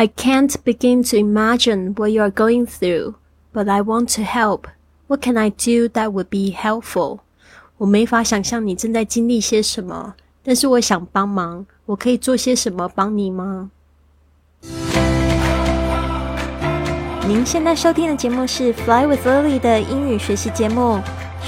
I can't begin to imagine what you are going through, but I want to help. What can I do that would be helpful? 我没法想象你正在经历些什么，但是我想帮忙。我可以做些什么帮你吗？您现在收听的节目是《Fly with Lily》的英语学习节目，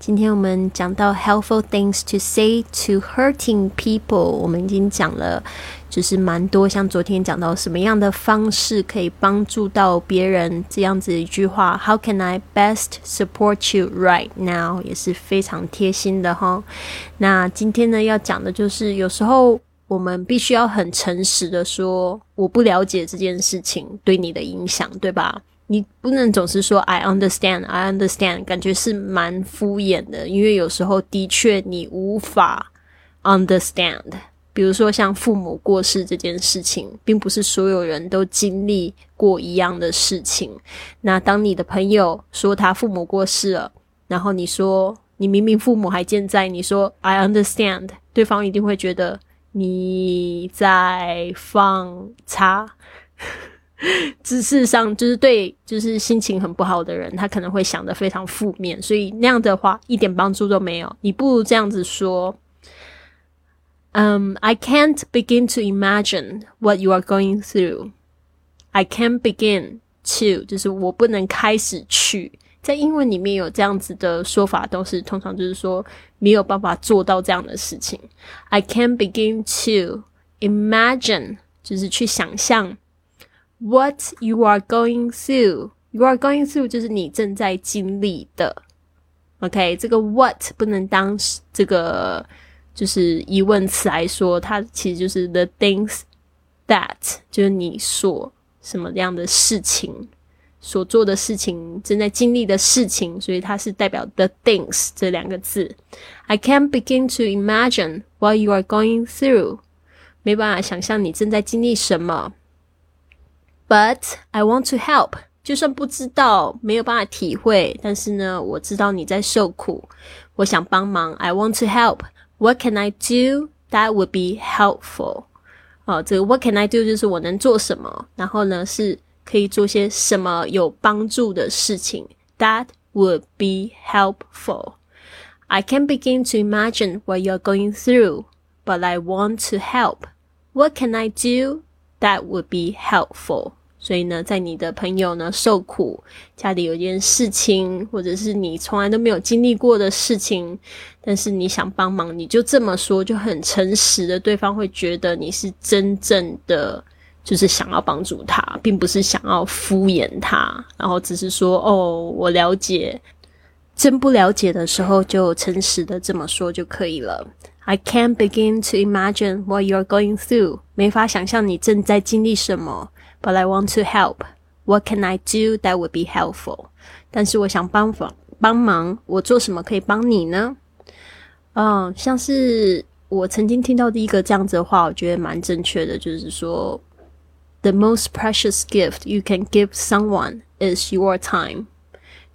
今天我们讲到 helpful things to say to hurting people。我们已经讲了，就是蛮多，像昨天讲到什么样的方式可以帮助到别人这样子一句话，How can I best support you right now？也是非常贴心的哈。那今天呢要讲的就是有时候我们必须要很诚实的说，我不了解这件事情对你的影响，对吧？你不能总是说 "I understand, I understand"，感觉是蛮敷衍的，因为有时候的确你无法 understand。比如说像父母过世这件事情，并不是所有人都经历过一样的事情。那当你的朋友说他父母过世了，然后你说你明明父母还健在，你说 "I understand"，对方一定会觉得你在放叉。姿势上就是对，就是心情很不好的人，他可能会想的非常负面，所以那样的话一点帮助都没有。你不如这样子说：“嗯，I can't begin to imagine what you are going through. I can't begin to，就是我不能开始去。在英文里面有这样子的说法，都是通常就是说没有办法做到这样的事情。I can't begin to imagine，就是去想象。” What you are going through, you are going through 就是你正在经历的。OK，这个 what 不能当这个就是疑问词来说，它其实就是 the things that 就是你所什么样的事情所做的事情正在经历的事情，所以它是代表 the things 这两个字。I can't begin to imagine what you are going through，没办法想象你正在经历什么。But I want to help，就算不知道，没有办法体会，但是呢，我知道你在受苦，我想帮忙。I want to help. What can I do that would be helpful？哦，这个 What can I do 就是我能做什么，然后呢是可以做些什么有帮助的事情。That would be helpful. I can begin to imagine what you're going through, but I want to help. What can I do that would be helpful? 所以呢，在你的朋友呢受苦，家里有件事情，或者是你从来都没有经历过的事情，但是你想帮忙，你就这么说，就很诚实的，对方会觉得你是真正的，就是想要帮助他，并不是想要敷衍他，然后只是说哦，我了解。真不了解的时候，就诚实的这么说就可以了。I can't begin to imagine what you're going through，没法想象你正在经历什么。But I want to help. What can I do that would be helpful? 但是我想帮忙，帮忙，我做什么可以帮你呢？嗯，像是我曾经听到第一个这样子的话，我觉得蛮正确的，就是说，The most precious gift you can give someone is your time。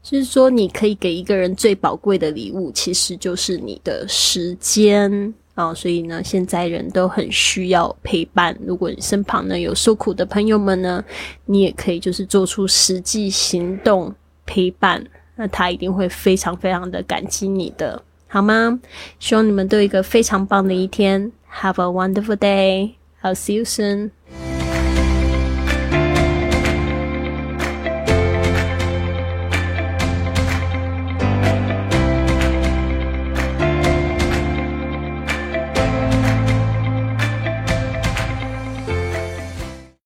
就是说，你可以给一个人最宝贵的礼物，其实就是你的时间。啊，所以呢，现在人都很需要陪伴。如果你身旁呢有受苦的朋友们呢，你也可以就是做出实际行动陪伴，那他一定会非常非常的感激你的，好吗？希望你们都有一个非常棒的一天。Have a wonderful day. I'll see you soon.